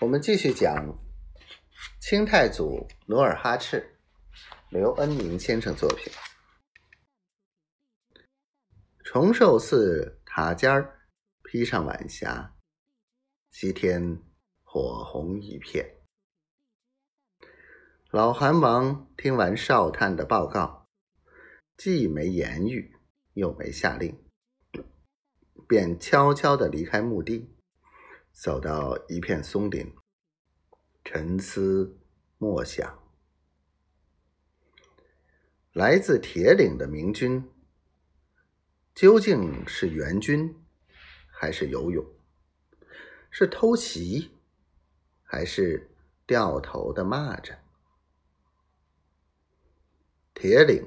我们继续讲清太祖努尔哈赤，刘恩明先生作品。崇寿寺塔尖儿披上晚霞，西天火红一片。老韩王听完少探的报告，既没言语，又没下令，便悄悄的离开墓地。走到一片松林，沉思默想。来自铁岭的明军，究竟是援军，还是游勇？是偷袭，还是掉头的蚂蚱？铁岭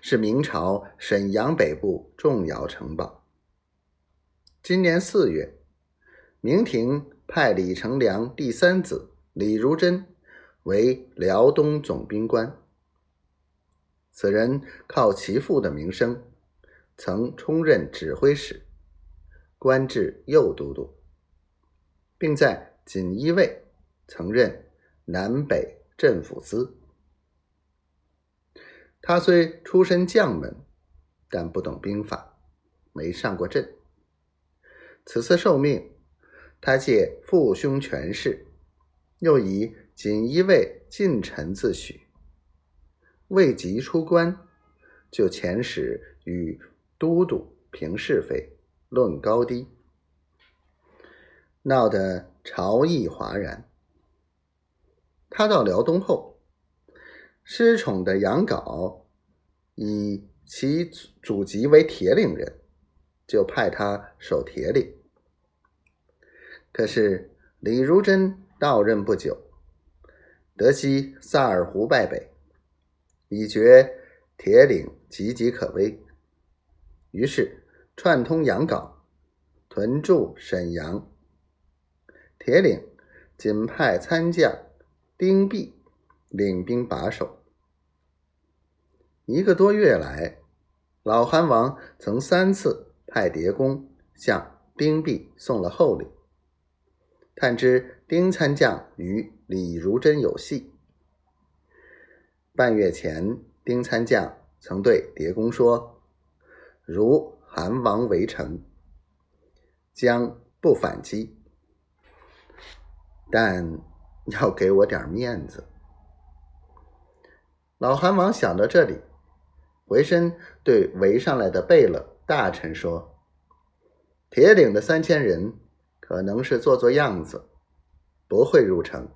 是明朝沈阳北部重要城堡。今年四月。明廷派李成梁第三子李如珍为辽东总兵官。此人靠其父的名声，曾充任指挥使，官至右都督，并在锦衣卫曾任南北镇抚司。他虽出身将门，但不懂兵法，没上过阵。此次受命。他借父兄权势，又以锦衣卫近臣自诩，未及出关，就遣使与都督评是非、论高低，闹得朝议哗然。他到辽东后，失宠的杨镐以其祖籍为铁岭人，就派他守铁岭。可是李如珍到任不久，得悉萨尔浒败北，已觉铁岭岌岌可危，于是串通杨镐，屯驻沈阳。铁岭仅派参将丁弼领兵把守。一个多月来，老韩王曾三次派谍公向丁弼送了厚礼。探知丁参将与李如珍有隙。半月前，丁参将曾对叠公说：“如韩王围城，将不反击，但 要给我点面子。”老韩王想到这里，回身对围上来的贝勒大臣说：“铁岭的三千人。”可能是做做样子不会入城。